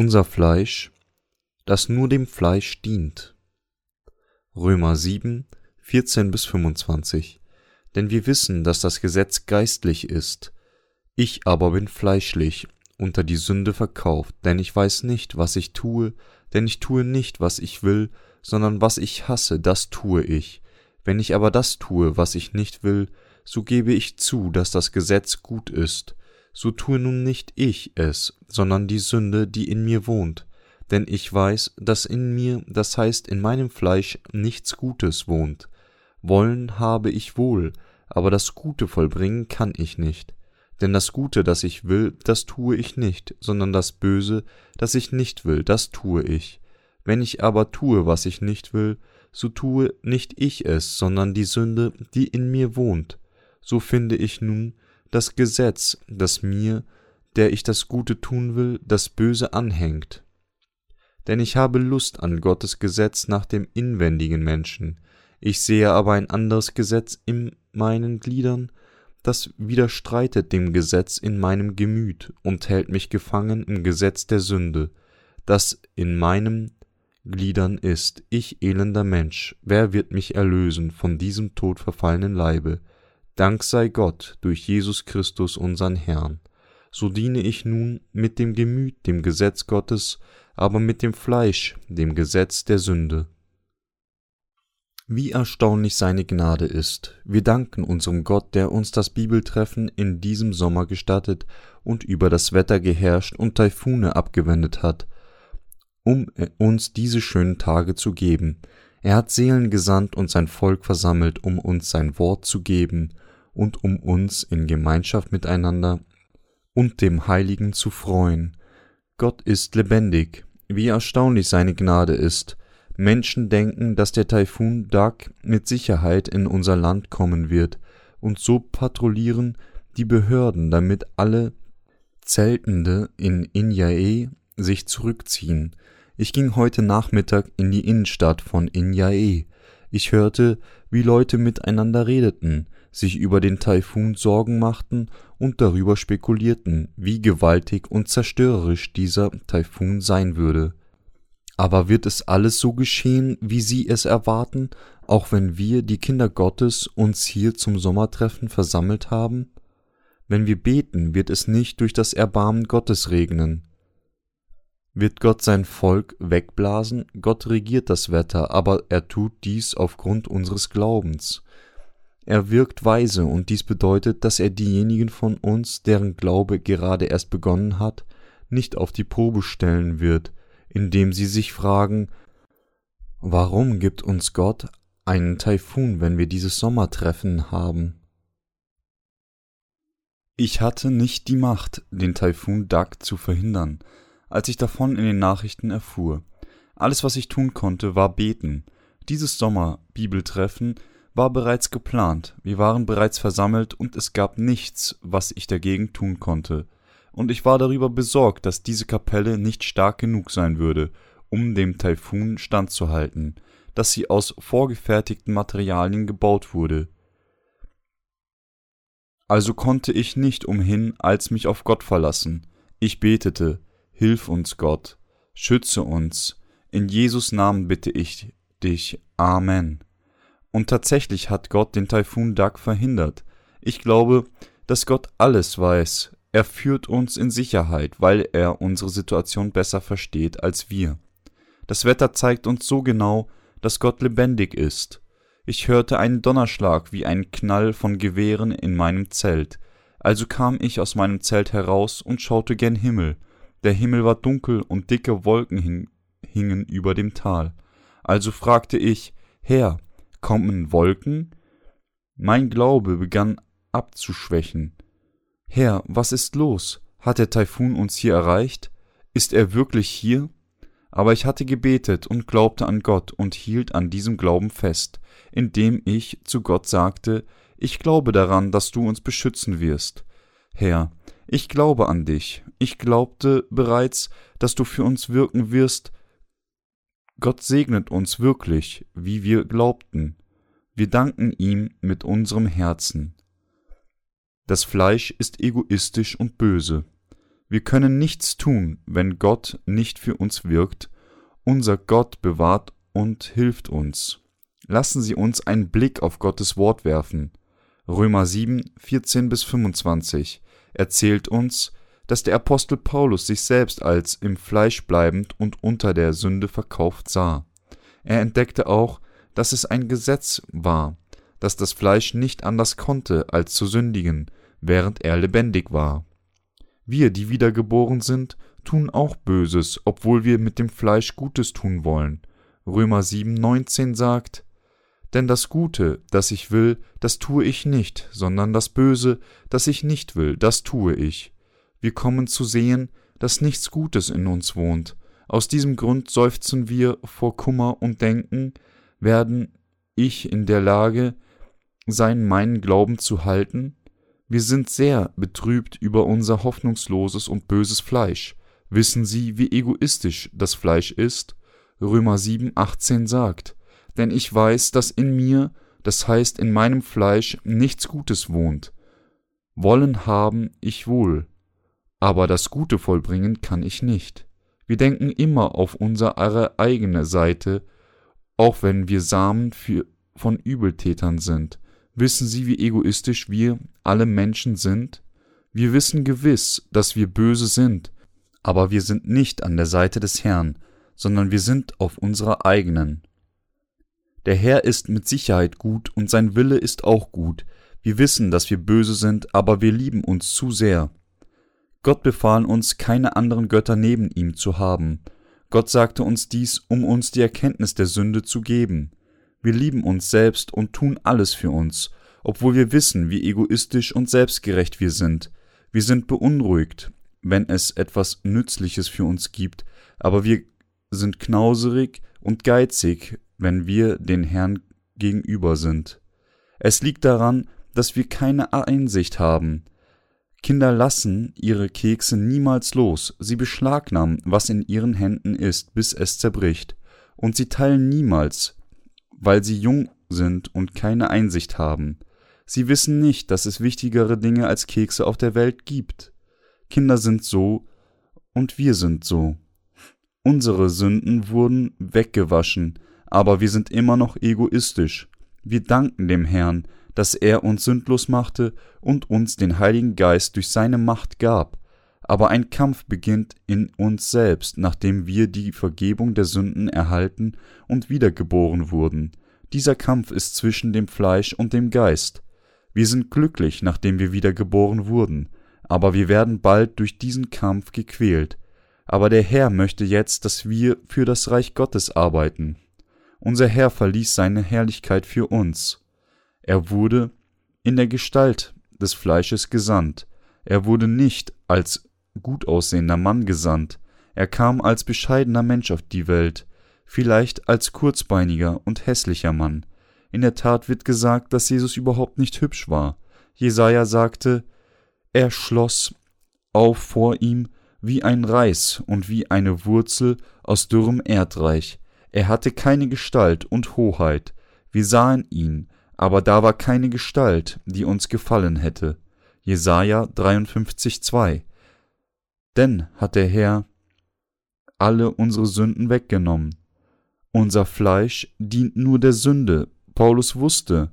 unser Fleisch, das nur dem Fleisch dient. Römer 7, 14 bis 25. Denn wir wissen, dass das Gesetz geistlich ist. Ich aber bin fleischlich, unter die Sünde verkauft, denn ich weiß nicht, was ich tue, denn ich tue nicht, was ich will, sondern was ich hasse, das tue ich. Wenn ich aber das tue, was ich nicht will, so gebe ich zu, dass das Gesetz gut ist. So tue nun nicht ich es, sondern die Sünde, die in mir wohnt. Denn ich weiß, dass in mir, das heißt in meinem Fleisch, nichts Gutes wohnt. Wollen habe ich wohl, aber das Gute vollbringen kann ich nicht. Denn das Gute, das ich will, das tue ich nicht, sondern das Böse, das ich nicht will, das tue ich. Wenn ich aber tue, was ich nicht will, so tue nicht ich es, sondern die Sünde, die in mir wohnt. So finde ich nun das Gesetz, das mir, der ich das Gute tun will, das Böse anhängt. Denn ich habe Lust an Gottes Gesetz nach dem inwendigen Menschen, ich sehe aber ein anderes Gesetz in meinen Gliedern, das widerstreitet dem Gesetz in meinem Gemüt und hält mich gefangen im Gesetz der Sünde, das in meinen Gliedern ist. Ich elender Mensch, wer wird mich erlösen von diesem todverfallenen Leibe? Dank sei Gott durch Jesus Christus unseren Herrn. So diene ich nun mit dem Gemüt dem Gesetz Gottes, aber mit dem Fleisch dem Gesetz der Sünde. Wie erstaunlich seine Gnade ist. Wir danken unserem Gott, der uns das Bibeltreffen in diesem Sommer gestattet und über das Wetter geherrscht und Taifune abgewendet hat, um uns diese schönen Tage zu geben. Er hat Seelen gesandt und sein Volk versammelt, um uns sein Wort zu geben und um uns in Gemeinschaft miteinander und dem Heiligen zu freuen. Gott ist lebendig. Wie erstaunlich seine Gnade ist. Menschen denken, dass der Taifun Dak mit Sicherheit in unser Land kommen wird, und so patrouillieren die Behörden, damit alle Zeltende in Inyae sich zurückziehen. Ich ging heute Nachmittag in die Innenstadt von Inyae. Ich hörte, wie Leute miteinander redeten, sich über den Taifun Sorgen machten und darüber spekulierten, wie gewaltig und zerstörerisch dieser Taifun sein würde. Aber wird es alles so geschehen, wie Sie es erwarten, auch wenn wir, die Kinder Gottes, uns hier zum Sommertreffen versammelt haben? Wenn wir beten, wird es nicht durch das Erbarmen Gottes regnen. Wird Gott sein Volk wegblasen? Gott regiert das Wetter, aber er tut dies aufgrund unseres Glaubens. Er wirkt weise, und dies bedeutet, dass er diejenigen von uns, deren Glaube gerade erst begonnen hat, nicht auf die Probe stellen wird, indem sie sich fragen, warum gibt uns Gott einen Taifun, wenn wir dieses Sommertreffen haben? Ich hatte nicht die Macht, den Taifun Dak zu verhindern, als ich davon in den Nachrichten erfuhr. Alles, was ich tun konnte, war beten. Dieses Sommer-Bibeltreffen war bereits geplant, wir waren bereits versammelt und es gab nichts, was ich dagegen tun konnte und ich war darüber besorgt, dass diese Kapelle nicht stark genug sein würde, um dem Taifun standzuhalten, dass sie aus vorgefertigten Materialien gebaut wurde. Also konnte ich nicht umhin, als mich auf Gott verlassen. Ich betete, Hilf uns Gott, schütze uns, in Jesus Namen bitte ich dich, Amen. Und tatsächlich hat Gott den Taifun Dak verhindert. Ich glaube, dass Gott alles weiß, er führt uns in Sicherheit, weil er unsere Situation besser versteht als wir. Das Wetter zeigt uns so genau, dass Gott lebendig ist. Ich hörte einen Donnerschlag wie einen Knall von Gewehren in meinem Zelt. Also kam ich aus meinem Zelt heraus und schaute gen Himmel. Der Himmel war dunkel und dicke Wolken hing, hingen über dem Tal. Also fragte ich, Herr, kommen Wolken? Mein Glaube begann abzuschwächen. Herr, was ist los? Hat der Taifun uns hier erreicht? Ist er wirklich hier? Aber ich hatte gebetet und glaubte an Gott und hielt an diesem Glauben fest, indem ich zu Gott sagte, ich glaube daran, dass du uns beschützen wirst. Herr, ich glaube an dich. Ich glaubte bereits, dass du für uns wirken wirst. Gott segnet uns wirklich, wie wir glaubten. Wir danken ihm mit unserem Herzen. Das Fleisch ist egoistisch und böse. Wir können nichts tun, wenn Gott nicht für uns wirkt. Unser Gott bewahrt und hilft uns. Lassen Sie uns einen Blick auf Gottes Wort werfen. Römer 7, 14 bis 25 erzählt uns, dass der Apostel Paulus sich selbst als im Fleisch bleibend und unter der Sünde verkauft sah. Er entdeckte auch, dass es ein Gesetz war, dass das Fleisch nicht anders konnte, als zu sündigen, während er lebendig war. Wir, die wiedergeboren sind, tun auch Böses, obwohl wir mit dem Fleisch Gutes tun wollen. Römer 7, 19 sagt, denn das Gute, das ich will, das tue ich nicht, sondern das Böse, das ich nicht will, das tue ich. Wir kommen zu sehen, dass nichts Gutes in uns wohnt. Aus diesem Grund seufzen wir vor Kummer und denken, werden ich in der Lage sein, meinen Glauben zu halten? Wir sind sehr betrübt über unser hoffnungsloses und böses Fleisch. Wissen Sie, wie egoistisch das Fleisch ist? Römer 7, 18 sagt, denn ich weiß, dass in mir, das heißt in meinem Fleisch, nichts Gutes wohnt. Wollen haben ich wohl, aber das Gute vollbringen kann ich nicht. Wir denken immer auf unsere eigene Seite, auch wenn wir Samen für, von Übeltätern sind. Wissen Sie, wie egoistisch wir alle Menschen sind? Wir wissen gewiss, dass wir böse sind, aber wir sind nicht an der Seite des Herrn, sondern wir sind auf unserer eigenen. Der Herr ist mit Sicherheit gut und sein Wille ist auch gut. Wir wissen, dass wir böse sind, aber wir lieben uns zu sehr. Gott befahl uns, keine anderen Götter neben ihm zu haben. Gott sagte uns dies, um uns die Erkenntnis der Sünde zu geben. Wir lieben uns selbst und tun alles für uns, obwohl wir wissen, wie egoistisch und selbstgerecht wir sind. Wir sind beunruhigt, wenn es etwas Nützliches für uns gibt, aber wir sind knauserig und geizig, wenn wir den Herrn gegenüber sind. Es liegt daran, dass wir keine Einsicht haben. Kinder lassen ihre Kekse niemals los, sie beschlagnahmen, was in ihren Händen ist, bis es zerbricht, und sie teilen niemals, weil sie jung sind und keine Einsicht haben. Sie wissen nicht, dass es wichtigere Dinge als Kekse auf der Welt gibt. Kinder sind so und wir sind so. Unsere Sünden wurden weggewaschen, aber wir sind immer noch egoistisch. Wir danken dem Herrn, dass er uns sündlos machte und uns den Heiligen Geist durch seine Macht gab. Aber ein Kampf beginnt in uns selbst, nachdem wir die Vergebung der Sünden erhalten und wiedergeboren wurden. Dieser Kampf ist zwischen dem Fleisch und dem Geist. Wir sind glücklich, nachdem wir wiedergeboren wurden, aber wir werden bald durch diesen Kampf gequält. Aber der Herr möchte jetzt, dass wir für das Reich Gottes arbeiten. Unser Herr verließ seine Herrlichkeit für uns. Er wurde in der Gestalt des Fleisches gesandt. Er wurde nicht als gut aussehender Mann gesandt. Er kam als bescheidener Mensch auf die Welt, vielleicht als kurzbeiniger und hässlicher Mann. In der Tat wird gesagt, dass Jesus überhaupt nicht hübsch war. Jesaja sagte, er schloss auf vor ihm wie ein Reis und wie eine Wurzel aus dürrem Erdreich. Er hatte keine Gestalt und Hoheit. Wir sahen ihn, aber da war keine Gestalt, die uns gefallen hätte. Jesaja 53,2 Denn hat der Herr alle unsere Sünden weggenommen. Unser Fleisch dient nur der Sünde. Paulus wusste,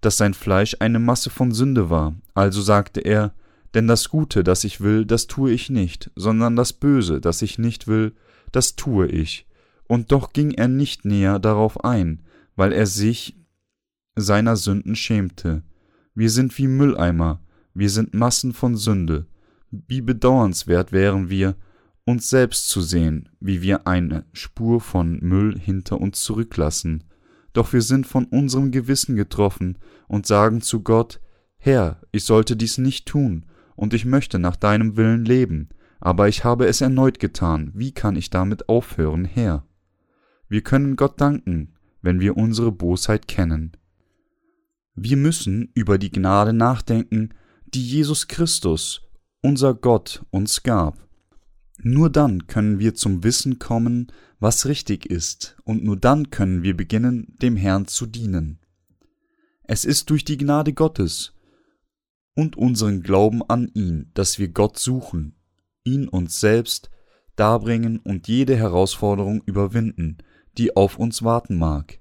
dass sein Fleisch eine Masse von Sünde war, also sagte er, denn das Gute, das ich will, das tue ich nicht, sondern das Böse, das ich nicht will, das tue ich und doch ging er nicht näher darauf ein, weil er sich seiner Sünden schämte. Wir sind wie Mülleimer, wir sind Massen von Sünde. Wie bedauernswert wären wir, uns selbst zu sehen, wie wir eine Spur von Müll hinter uns zurücklassen. Doch wir sind von unserem Gewissen getroffen und sagen zu Gott, Herr, ich sollte dies nicht tun, und ich möchte nach deinem Willen leben, aber ich habe es erneut getan, wie kann ich damit aufhören, Herr? Wir können Gott danken, wenn wir unsere Bosheit kennen. Wir müssen über die Gnade nachdenken, die Jesus Christus, unser Gott, uns gab. Nur dann können wir zum Wissen kommen, was richtig ist, und nur dann können wir beginnen, dem Herrn zu dienen. Es ist durch die Gnade Gottes und unseren Glauben an ihn, dass wir Gott suchen. ihn uns selbst darbringen und jede Herausforderung überwinden, die auf uns warten mag.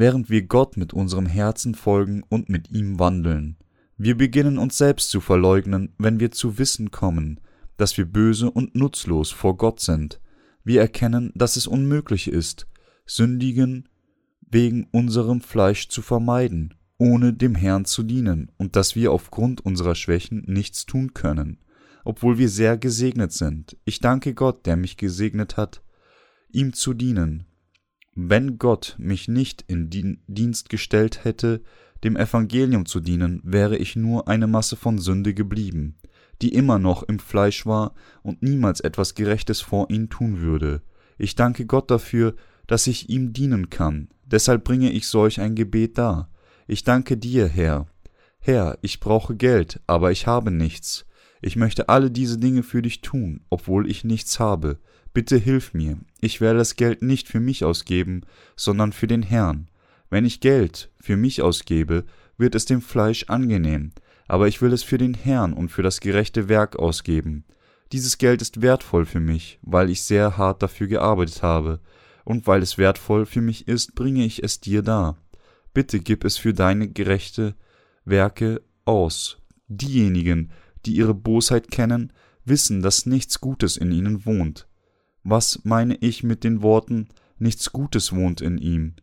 Während wir Gott mit unserem Herzen folgen und mit ihm wandeln, wir beginnen uns selbst zu verleugnen, wenn wir zu wissen kommen, dass wir böse und nutzlos vor Gott sind. Wir erkennen, dass es unmöglich ist, sündigen wegen unserem Fleisch zu vermeiden, ohne dem Herrn zu dienen, und dass wir aufgrund unserer Schwächen nichts tun können, obwohl wir sehr gesegnet sind. Ich danke Gott, der mich gesegnet hat, ihm zu dienen. Wenn Gott mich nicht in Dienst gestellt hätte, dem Evangelium zu dienen, wäre ich nur eine Masse von Sünde geblieben, die immer noch im Fleisch war und niemals etwas Gerechtes vor ihn tun würde. Ich danke Gott dafür, dass ich ihm dienen kann, deshalb bringe ich solch ein Gebet dar. Ich danke dir, Herr. Herr, ich brauche Geld, aber ich habe nichts. Ich möchte alle diese Dinge für dich tun, obwohl ich nichts habe. Bitte hilf mir. Ich werde das Geld nicht für mich ausgeben, sondern für den Herrn. Wenn ich Geld für mich ausgebe, wird es dem Fleisch angenehm, aber ich will es für den Herrn und für das gerechte Werk ausgeben. Dieses Geld ist wertvoll für mich, weil ich sehr hart dafür gearbeitet habe, und weil es wertvoll für mich ist, bringe ich es dir dar. Bitte gib es für deine gerechte Werke aus. Diejenigen, die ihre Bosheit kennen, wissen, dass nichts Gutes in ihnen wohnt. Was meine ich mit den Worten nichts Gutes wohnt in ihm?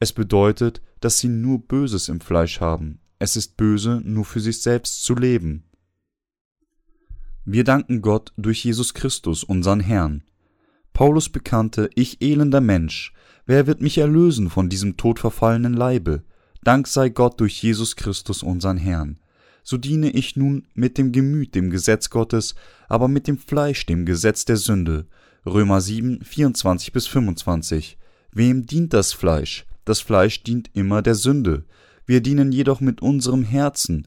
Es bedeutet, dass sie nur Böses im Fleisch haben. Es ist böse, nur für sich selbst zu leben. Wir danken Gott durch Jesus Christus, unseren Herrn. Paulus bekannte, ich elender Mensch, wer wird mich erlösen von diesem todverfallenen Leibe? Dank sei Gott durch Jesus Christus, unseren Herrn. So diene ich nun mit dem Gemüt dem Gesetz Gottes, aber mit dem Fleisch dem Gesetz der Sünde. Römer 7, 24 bis 25. Wem dient das Fleisch? Das Fleisch dient immer der Sünde. Wir dienen jedoch mit unserem Herzen.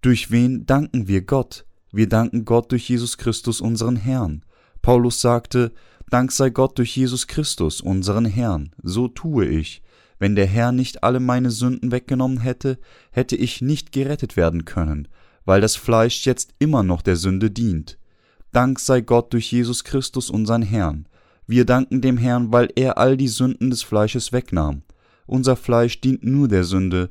Durch wen danken wir Gott? Wir danken Gott durch Jesus Christus, unseren Herrn. Paulus sagte, Dank sei Gott durch Jesus Christus, unseren Herrn. So tue ich. Wenn der Herr nicht alle meine Sünden weggenommen hätte, hätte ich nicht gerettet werden können, weil das Fleisch jetzt immer noch der Sünde dient. Dank sei Gott durch Jesus Christus, unseren Herrn. Wir danken dem Herrn, weil er all die Sünden des Fleisches wegnahm. Unser Fleisch dient nur der Sünde,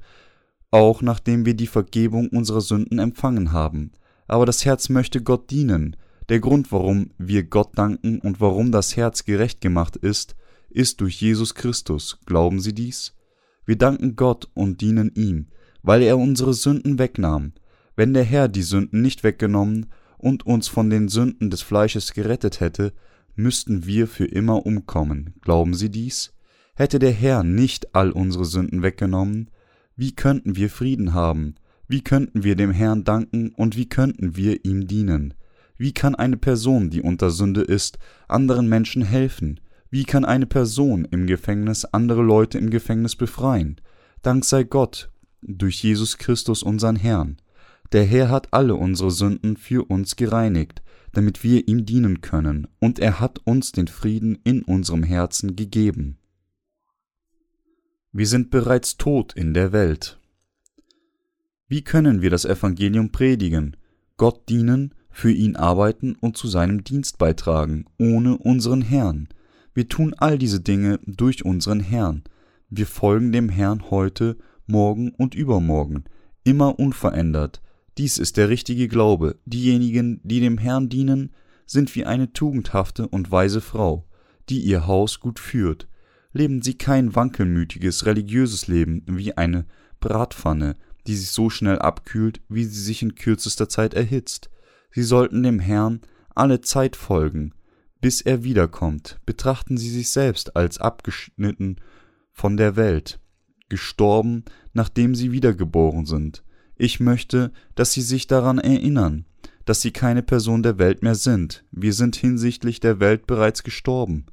auch nachdem wir die Vergebung unserer Sünden empfangen haben. Aber das Herz möchte Gott dienen. Der Grund, warum wir Gott danken und warum das Herz gerecht gemacht ist, ist durch Jesus Christus. Glauben Sie dies? Wir danken Gott und dienen ihm, weil er unsere Sünden wegnahm. Wenn der Herr die Sünden nicht weggenommen und uns von den Sünden des Fleisches gerettet hätte, müssten wir für immer umkommen. Glauben Sie dies? Hätte der Herr nicht all unsere Sünden weggenommen, wie könnten wir Frieden haben? Wie könnten wir dem Herrn danken und wie könnten wir ihm dienen? Wie kann eine Person, die unter Sünde ist, anderen Menschen helfen? Wie kann eine Person im Gefängnis andere Leute im Gefängnis befreien? Dank sei Gott, durch Jesus Christus unseren Herrn. Der Herr hat alle unsere Sünden für uns gereinigt, damit wir ihm dienen können, und er hat uns den Frieden in unserem Herzen gegeben. Wir sind bereits tot in der Welt. Wie können wir das Evangelium predigen, Gott dienen, für ihn arbeiten und zu seinem Dienst beitragen, ohne unseren Herrn? Wir tun all diese Dinge durch unseren Herrn. Wir folgen dem Herrn heute, morgen und übermorgen, immer unverändert. Dies ist der richtige Glaube. Diejenigen, die dem Herrn dienen, sind wie eine tugendhafte und weise Frau, die ihr Haus gut führt, leben sie kein wankelmütiges religiöses Leben wie eine Bratpfanne, die sich so schnell abkühlt, wie sie sich in kürzester Zeit erhitzt. Sie sollten dem Herrn alle Zeit folgen, bis er wiederkommt. Betrachten sie sich selbst als abgeschnitten von der Welt, gestorben, nachdem sie wiedergeboren sind. Ich möchte, dass sie sich daran erinnern, dass sie keine Person der Welt mehr sind. Wir sind hinsichtlich der Welt bereits gestorben.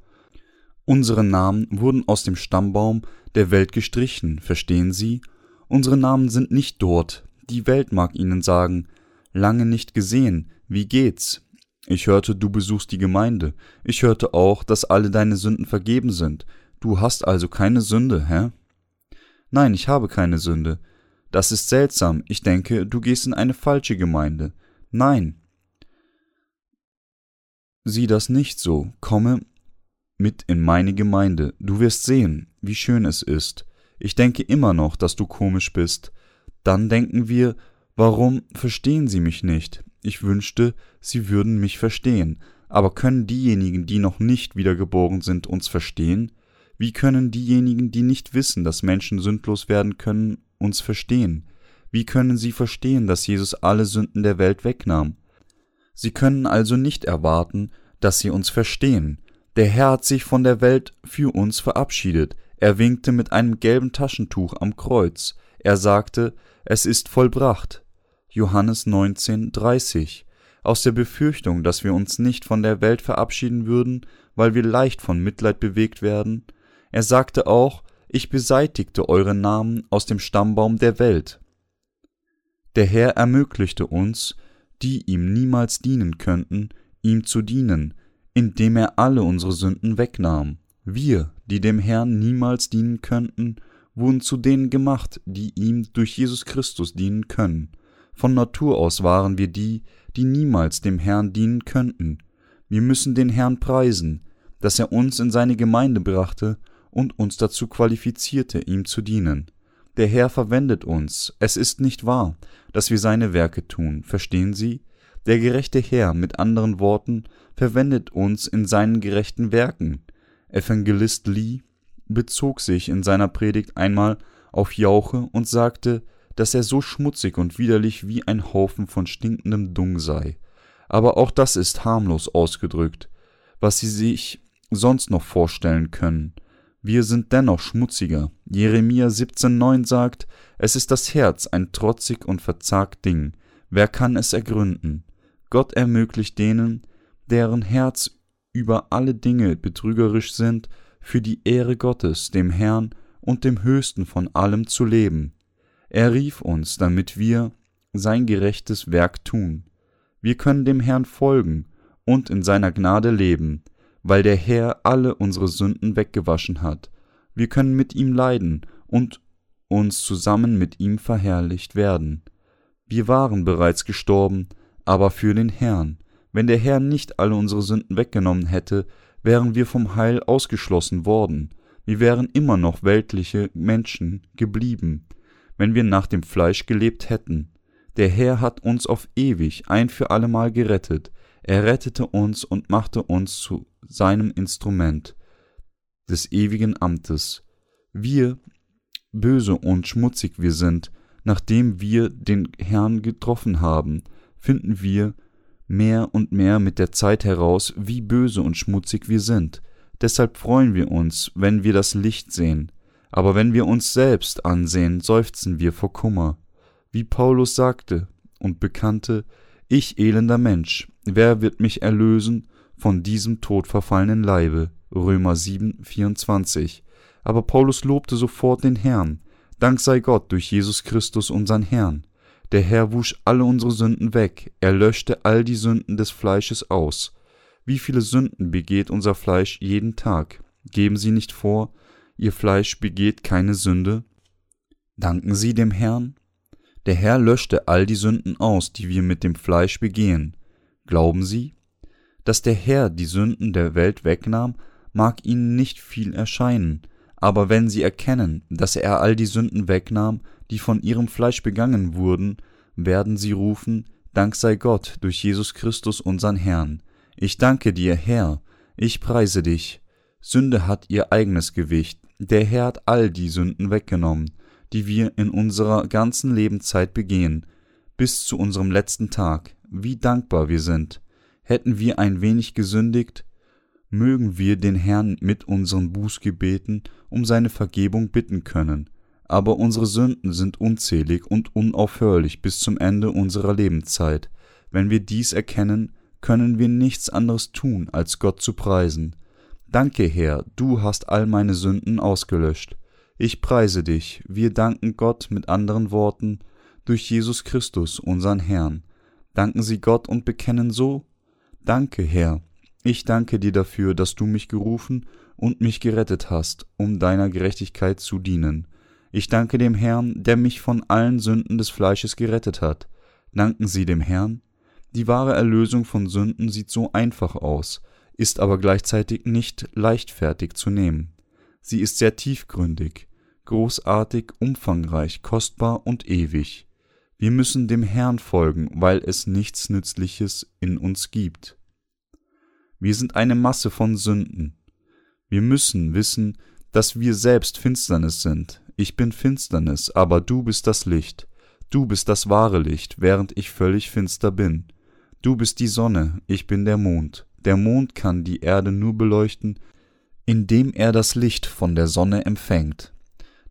Unsere Namen wurden aus dem Stammbaum der Welt gestrichen, verstehen Sie? Unsere Namen sind nicht dort. Die Welt mag Ihnen sagen, lange nicht gesehen, wie geht's? Ich hörte, du besuchst die Gemeinde. Ich hörte auch, dass alle deine Sünden vergeben sind. Du hast also keine Sünde, hä? Nein, ich habe keine Sünde. Das ist seltsam. Ich denke, du gehst in eine falsche Gemeinde. Nein, sieh das nicht so, komme mit in meine Gemeinde, du wirst sehen, wie schön es ist. Ich denke immer noch, dass du komisch bist. Dann denken wir, warum verstehen sie mich nicht? Ich wünschte, sie würden mich verstehen. Aber können diejenigen, die noch nicht wiedergeboren sind, uns verstehen? Wie können diejenigen, die nicht wissen, dass Menschen sündlos werden können, uns verstehen? Wie können sie verstehen, dass Jesus alle Sünden der Welt wegnahm? Sie können also nicht erwarten, dass sie uns verstehen. Der Herr hat sich von der Welt für uns verabschiedet. Er winkte mit einem gelben Taschentuch am Kreuz. Er sagte, es ist vollbracht. Johannes 19, 30. Aus der Befürchtung, dass wir uns nicht von der Welt verabschieden würden, weil wir leicht von Mitleid bewegt werden. Er sagte auch, ich beseitigte eure Namen aus dem Stammbaum der Welt. Der Herr ermöglichte uns, die ihm niemals dienen könnten, ihm zu dienen, indem er alle unsere Sünden wegnahm. Wir, die dem Herrn niemals dienen könnten, wurden zu denen gemacht, die ihm durch Jesus Christus dienen können. Von Natur aus waren wir die, die niemals dem Herrn dienen könnten. Wir müssen den Herrn preisen, dass er uns in seine Gemeinde brachte und uns dazu qualifizierte, ihm zu dienen. Der Herr verwendet uns. Es ist nicht wahr, dass wir seine Werke tun. Verstehen Sie? Der gerechte Herr, mit anderen Worten, verwendet uns in seinen gerechten Werken. Evangelist Lee bezog sich in seiner Predigt einmal auf Jauche und sagte, dass er so schmutzig und widerlich wie ein Haufen von stinkendem Dung sei. Aber auch das ist harmlos ausgedrückt, was Sie sich sonst noch vorstellen können. Wir sind dennoch schmutziger. Jeremia 17,9 sagt, es ist das Herz ein trotzig und verzagt Ding. Wer kann es ergründen? Gott ermöglicht denen, deren Herz über alle Dinge betrügerisch sind, für die Ehre Gottes, dem Herrn und dem Höchsten von allem zu leben. Er rief uns, damit wir sein gerechtes Werk tun. Wir können dem Herrn folgen und in seiner Gnade leben, weil der Herr alle unsere Sünden weggewaschen hat. Wir können mit ihm leiden und uns zusammen mit ihm verherrlicht werden. Wir waren bereits gestorben, aber für den Herrn. Wenn der Herr nicht alle unsere Sünden weggenommen hätte, wären wir vom Heil ausgeschlossen worden. Wir wären immer noch weltliche Menschen geblieben, wenn wir nach dem Fleisch gelebt hätten. Der Herr hat uns auf ewig ein für allemal gerettet. Er rettete uns und machte uns zu seinem Instrument des ewigen Amtes. Wir, böse und schmutzig wir sind, nachdem wir den Herrn getroffen haben, finden wir mehr und mehr mit der Zeit heraus, wie böse und schmutzig wir sind. Deshalb freuen wir uns, wenn wir das Licht sehen. Aber wenn wir uns selbst ansehen, seufzen wir vor Kummer. Wie Paulus sagte und bekannte, ich elender Mensch, wer wird mich erlösen von diesem todverfallenen Leibe? Römer 7, 24. Aber Paulus lobte sofort den Herrn. Dank sei Gott durch Jesus Christus unseren Herrn. Der Herr wusch alle unsere Sünden weg, er löschte all die Sünden des Fleisches aus. Wie viele Sünden begeht unser Fleisch jeden Tag? Geben Sie nicht vor, Ihr Fleisch begeht keine Sünde? Danken Sie dem Herrn? Der Herr löschte all die Sünden aus, die wir mit dem Fleisch begehen. Glauben Sie? Dass der Herr die Sünden der Welt wegnahm, mag Ihnen nicht viel erscheinen, aber wenn Sie erkennen, dass er all die Sünden wegnahm, die von Ihrem Fleisch begangen wurden, werden Sie rufen, Dank sei Gott durch Jesus Christus unsern Herrn. Ich danke dir, Herr, ich preise dich. Sünde hat ihr eigenes Gewicht, der Herr hat all die Sünden weggenommen, die wir in unserer ganzen Lebenszeit begehen, bis zu unserem letzten Tag. Wie dankbar wir sind. Hätten wir ein wenig gesündigt, mögen wir den Herrn mit unseren Bußgebeten um seine Vergebung bitten können. Aber unsere Sünden sind unzählig und unaufhörlich bis zum Ende unserer Lebenszeit. Wenn wir dies erkennen, können wir nichts anderes tun, als Gott zu preisen. Danke, Herr, du hast all meine Sünden ausgelöscht. Ich preise dich, wir danken Gott mit anderen Worten, durch Jesus Christus, unseren Herrn. Danken Sie Gott und bekennen so? Danke, Herr. Ich danke dir dafür, dass du mich gerufen und mich gerettet hast, um deiner Gerechtigkeit zu dienen. Ich danke dem Herrn, der mich von allen Sünden des Fleisches gerettet hat. Danken Sie dem Herrn. Die wahre Erlösung von Sünden sieht so einfach aus, ist aber gleichzeitig nicht leichtfertig zu nehmen. Sie ist sehr tiefgründig, großartig, umfangreich, kostbar und ewig. Wir müssen dem Herrn folgen, weil es nichts Nützliches in uns gibt. Wir sind eine Masse von Sünden. Wir müssen wissen, dass wir selbst Finsternis sind. Ich bin Finsternis, aber du bist das Licht. Du bist das wahre Licht, während ich völlig finster bin. Du bist die Sonne, ich bin der Mond. Der Mond kann die Erde nur beleuchten, indem er das Licht von der Sonne empfängt.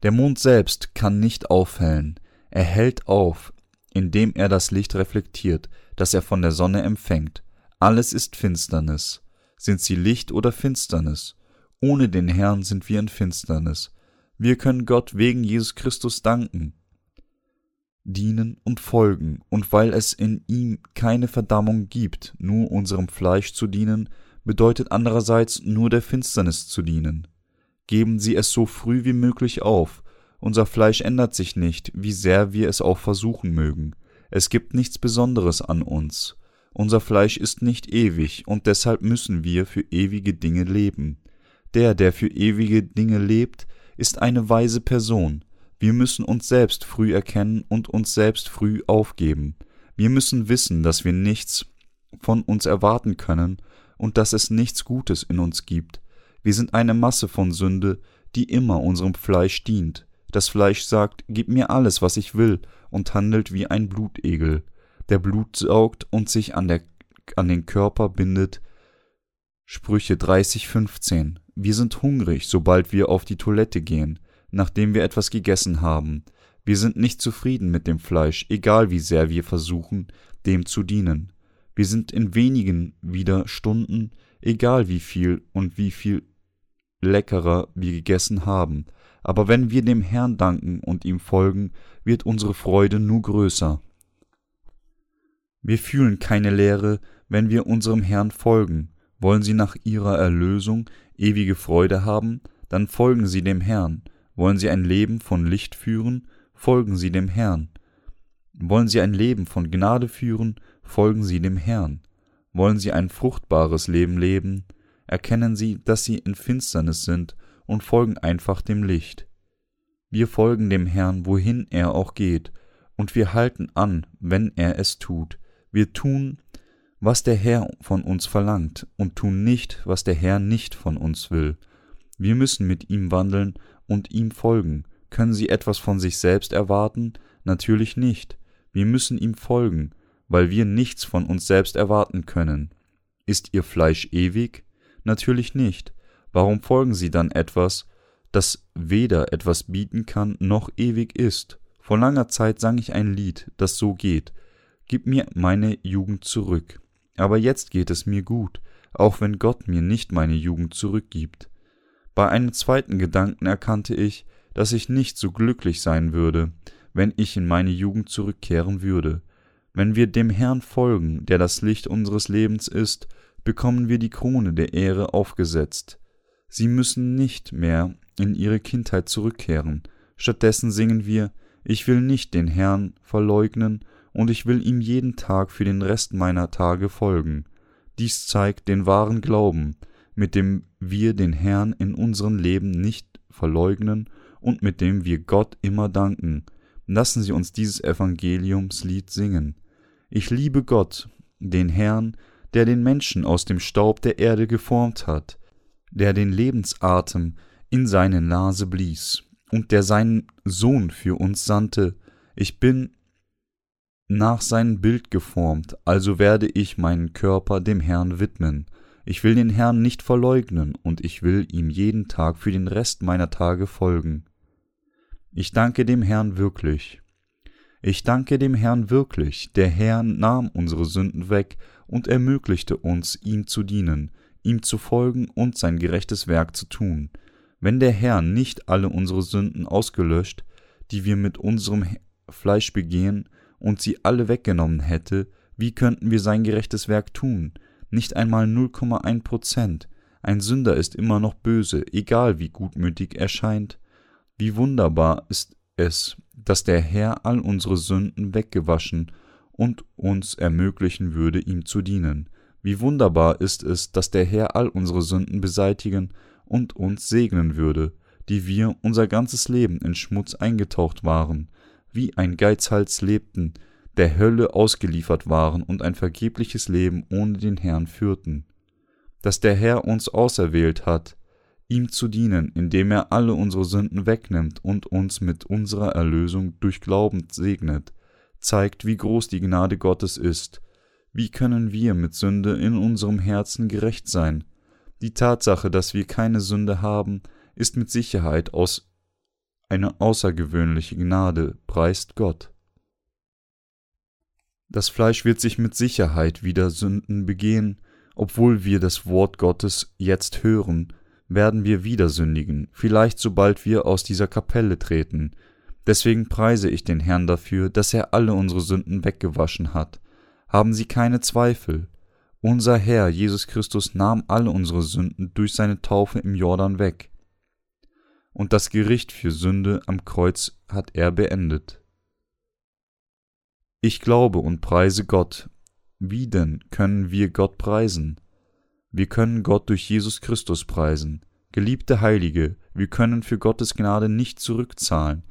Der Mond selbst kann nicht aufhellen, er hält auf, indem er das Licht reflektiert, das er von der Sonne empfängt. Alles ist Finsternis. Sind sie Licht oder Finsternis? Ohne den Herrn sind wir in Finsternis. Wir können Gott wegen Jesus Christus danken, dienen und folgen, und weil es in ihm keine Verdammung gibt, nur unserem Fleisch zu dienen, bedeutet andererseits nur der Finsternis zu dienen. Geben Sie es so früh wie möglich auf, unser Fleisch ändert sich nicht, wie sehr wir es auch versuchen mögen. Es gibt nichts Besonderes an uns. Unser Fleisch ist nicht ewig, und deshalb müssen wir für ewige Dinge leben. Der, der für ewige Dinge lebt, ist eine weise Person. Wir müssen uns selbst früh erkennen und uns selbst früh aufgeben. Wir müssen wissen, dass wir nichts von uns erwarten können und dass es nichts Gutes in uns gibt. Wir sind eine Masse von Sünde, die immer unserem Fleisch dient. Das Fleisch sagt, gib mir alles, was ich will, und handelt wie ein Blutegel, der Blut saugt und sich an, der, an den Körper bindet. Sprüche 30, 15. Wir sind hungrig, sobald wir auf die Toilette gehen, nachdem wir etwas gegessen haben. Wir sind nicht zufrieden mit dem Fleisch, egal wie sehr wir versuchen, dem zu dienen. Wir sind in wenigen wieder Stunden, egal wie viel und wie viel leckerer wir gegessen haben, aber wenn wir dem Herrn danken und ihm folgen, wird unsere Freude nur größer. Wir fühlen keine Leere, wenn wir unserem Herrn folgen. Wollen Sie nach Ihrer Erlösung ewige Freude haben, dann folgen Sie dem Herrn. Wollen Sie ein Leben von Licht führen, folgen Sie dem Herrn. Wollen Sie ein Leben von Gnade führen, folgen Sie dem Herrn. Wollen Sie ein fruchtbares Leben leben, erkennen Sie, dass Sie in Finsternis sind und folgen einfach dem Licht. Wir folgen dem Herrn, wohin er auch geht, und wir halten an, wenn er es tut. Wir tun, was der Herr von uns verlangt, und tun nicht, was der Herr nicht von uns will. Wir müssen mit ihm wandeln und ihm folgen. Können Sie etwas von sich selbst erwarten? Natürlich nicht. Wir müssen ihm folgen, weil wir nichts von uns selbst erwarten können. Ist Ihr Fleisch ewig? Natürlich nicht. Warum folgen sie dann etwas, das weder etwas bieten kann noch ewig ist? Vor langer Zeit sang ich ein Lied, das so geht. Gib mir meine Jugend zurück. Aber jetzt geht es mir gut, auch wenn Gott mir nicht meine Jugend zurückgibt. Bei einem zweiten Gedanken erkannte ich, dass ich nicht so glücklich sein würde, wenn ich in meine Jugend zurückkehren würde. Wenn wir dem Herrn folgen, der das Licht unseres Lebens ist, bekommen wir die Krone der Ehre aufgesetzt. Sie müssen nicht mehr in ihre Kindheit zurückkehren. Stattdessen singen wir Ich will nicht den Herrn verleugnen, und ich will ihm jeden Tag für den Rest meiner Tage folgen. Dies zeigt den wahren Glauben, mit dem wir den Herrn in unserem Leben nicht verleugnen und mit dem wir Gott immer danken. Lassen Sie uns dieses Evangeliumslied singen. Ich liebe Gott, den Herrn, der den Menschen aus dem Staub der Erde geformt hat der den Lebensatem in seine Nase blies und der seinen Sohn für uns sandte. Ich bin nach seinem Bild geformt, also werde ich meinen Körper dem Herrn widmen. Ich will den Herrn nicht verleugnen, und ich will ihm jeden Tag für den Rest meiner Tage folgen. Ich danke dem Herrn wirklich. Ich danke dem Herrn wirklich, der Herr nahm unsere Sünden weg und ermöglichte uns, ihm zu dienen, ihm zu folgen und sein gerechtes Werk zu tun. Wenn der Herr nicht alle unsere Sünden ausgelöscht, die wir mit unserem Fleisch begehen, und sie alle weggenommen hätte, wie könnten wir sein gerechtes Werk tun? Nicht einmal 0,1 Prozent. Ein Sünder ist immer noch böse, egal wie gutmütig er scheint. Wie wunderbar ist es, dass der Herr all unsere Sünden weggewaschen und uns ermöglichen würde, ihm zu dienen. Wie wunderbar ist es, dass der Herr all unsere Sünden beseitigen und uns segnen würde, die wir unser ganzes Leben in Schmutz eingetaucht waren, wie ein Geizhals lebten, der Hölle ausgeliefert waren und ein vergebliches Leben ohne den Herrn führten. Dass der Herr uns auserwählt hat, ihm zu dienen, indem er alle unsere Sünden wegnimmt und uns mit unserer Erlösung durch Glauben segnet, zeigt, wie groß die Gnade Gottes ist. Wie können wir mit Sünde in unserem Herzen gerecht sein? Die Tatsache, dass wir keine Sünde haben, ist mit Sicherheit aus eine außergewöhnliche Gnade, preist Gott. Das Fleisch wird sich mit Sicherheit wieder Sünden begehen, obwohl wir das Wort Gottes jetzt hören, werden wir wieder sündigen, vielleicht sobald wir aus dieser Kapelle treten. Deswegen preise ich den Herrn dafür, dass er alle unsere Sünden weggewaschen hat. Haben Sie keine Zweifel. Unser Herr Jesus Christus nahm alle unsere Sünden durch seine Taufe im Jordan weg. Und das Gericht für Sünde am Kreuz hat er beendet. Ich glaube und preise Gott. Wie denn können wir Gott preisen? Wir können Gott durch Jesus Christus preisen. Geliebte Heilige, wir können für Gottes Gnade nicht zurückzahlen,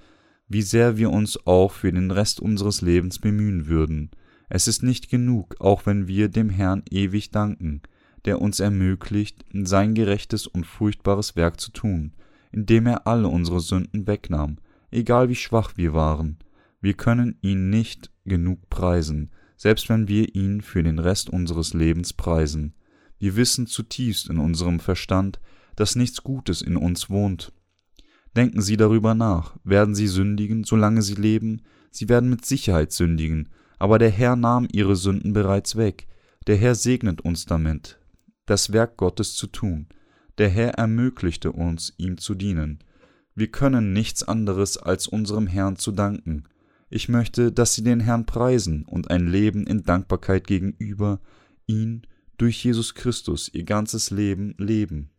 wie sehr wir uns auch für den Rest unseres Lebens bemühen würden. Es ist nicht genug, auch wenn wir dem Herrn ewig danken, der uns ermöglicht, sein gerechtes und furchtbares Werk zu tun, indem er alle unsere Sünden wegnahm, egal wie schwach wir waren. Wir können ihn nicht genug preisen, selbst wenn wir ihn für den Rest unseres Lebens preisen. Wir wissen zutiefst in unserem Verstand, dass nichts Gutes in uns wohnt. Denken Sie darüber nach. Werden Sie sündigen, solange Sie leben? Sie werden mit Sicherheit sündigen, aber der Herr nahm Ihre Sünden bereits weg. Der Herr segnet uns damit, das Werk Gottes zu tun. Der Herr ermöglichte uns, ihm zu dienen. Wir können nichts anderes als unserem Herrn zu danken. Ich möchte, dass Sie den Herrn preisen und ein Leben in Dankbarkeit gegenüber ihn durch Jesus Christus ihr ganzes Leben leben.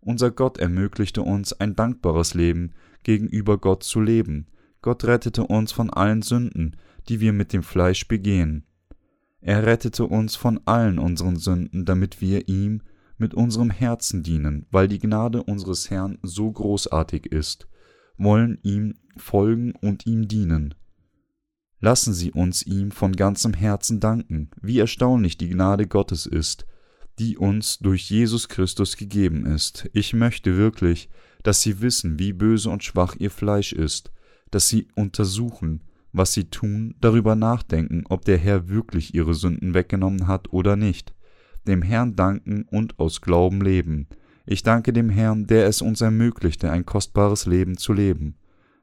Unser Gott ermöglichte uns ein dankbares Leben gegenüber Gott zu leben. Gott rettete uns von allen Sünden, die wir mit dem Fleisch begehen. Er rettete uns von allen unseren Sünden, damit wir ihm mit unserem Herzen dienen, weil die Gnade unseres Herrn so großartig ist, wollen ihm folgen und ihm dienen. Lassen Sie uns ihm von ganzem Herzen danken, wie erstaunlich die Gnade Gottes ist, die uns durch Jesus Christus gegeben ist. Ich möchte wirklich, dass Sie wissen, wie böse und schwach Ihr Fleisch ist, dass Sie untersuchen, was Sie tun, darüber nachdenken, ob der Herr wirklich Ihre Sünden weggenommen hat oder nicht, dem Herrn danken und aus Glauben leben. Ich danke dem Herrn, der es uns ermöglichte, ein kostbares Leben zu leben.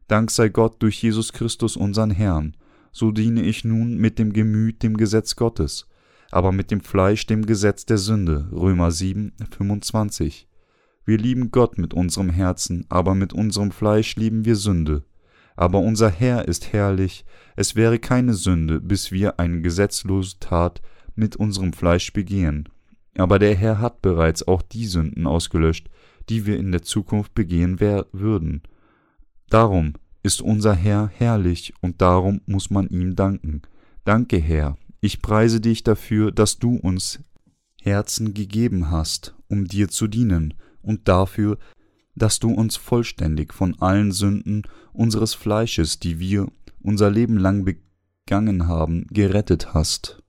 Dank sei Gott durch Jesus Christus unseren Herrn, so diene ich nun mit dem Gemüt dem Gesetz Gottes, aber mit dem Fleisch dem Gesetz der Sünde. Römer 7, 25. Wir lieben Gott mit unserem Herzen, aber mit unserem Fleisch lieben wir Sünde. Aber unser Herr ist herrlich, es wäre keine Sünde, bis wir eine gesetzlose Tat mit unserem Fleisch begehen. Aber der Herr hat bereits auch die Sünden ausgelöscht, die wir in der Zukunft begehen würden. Darum ist unser Herr herrlich und darum muss man ihm danken. Danke, Herr, ich preise dich dafür, dass du uns Herzen gegeben hast, um dir zu dienen, und dafür, dass du uns vollständig von allen Sünden unseres Fleisches, die wir unser Leben lang begangen haben, gerettet hast.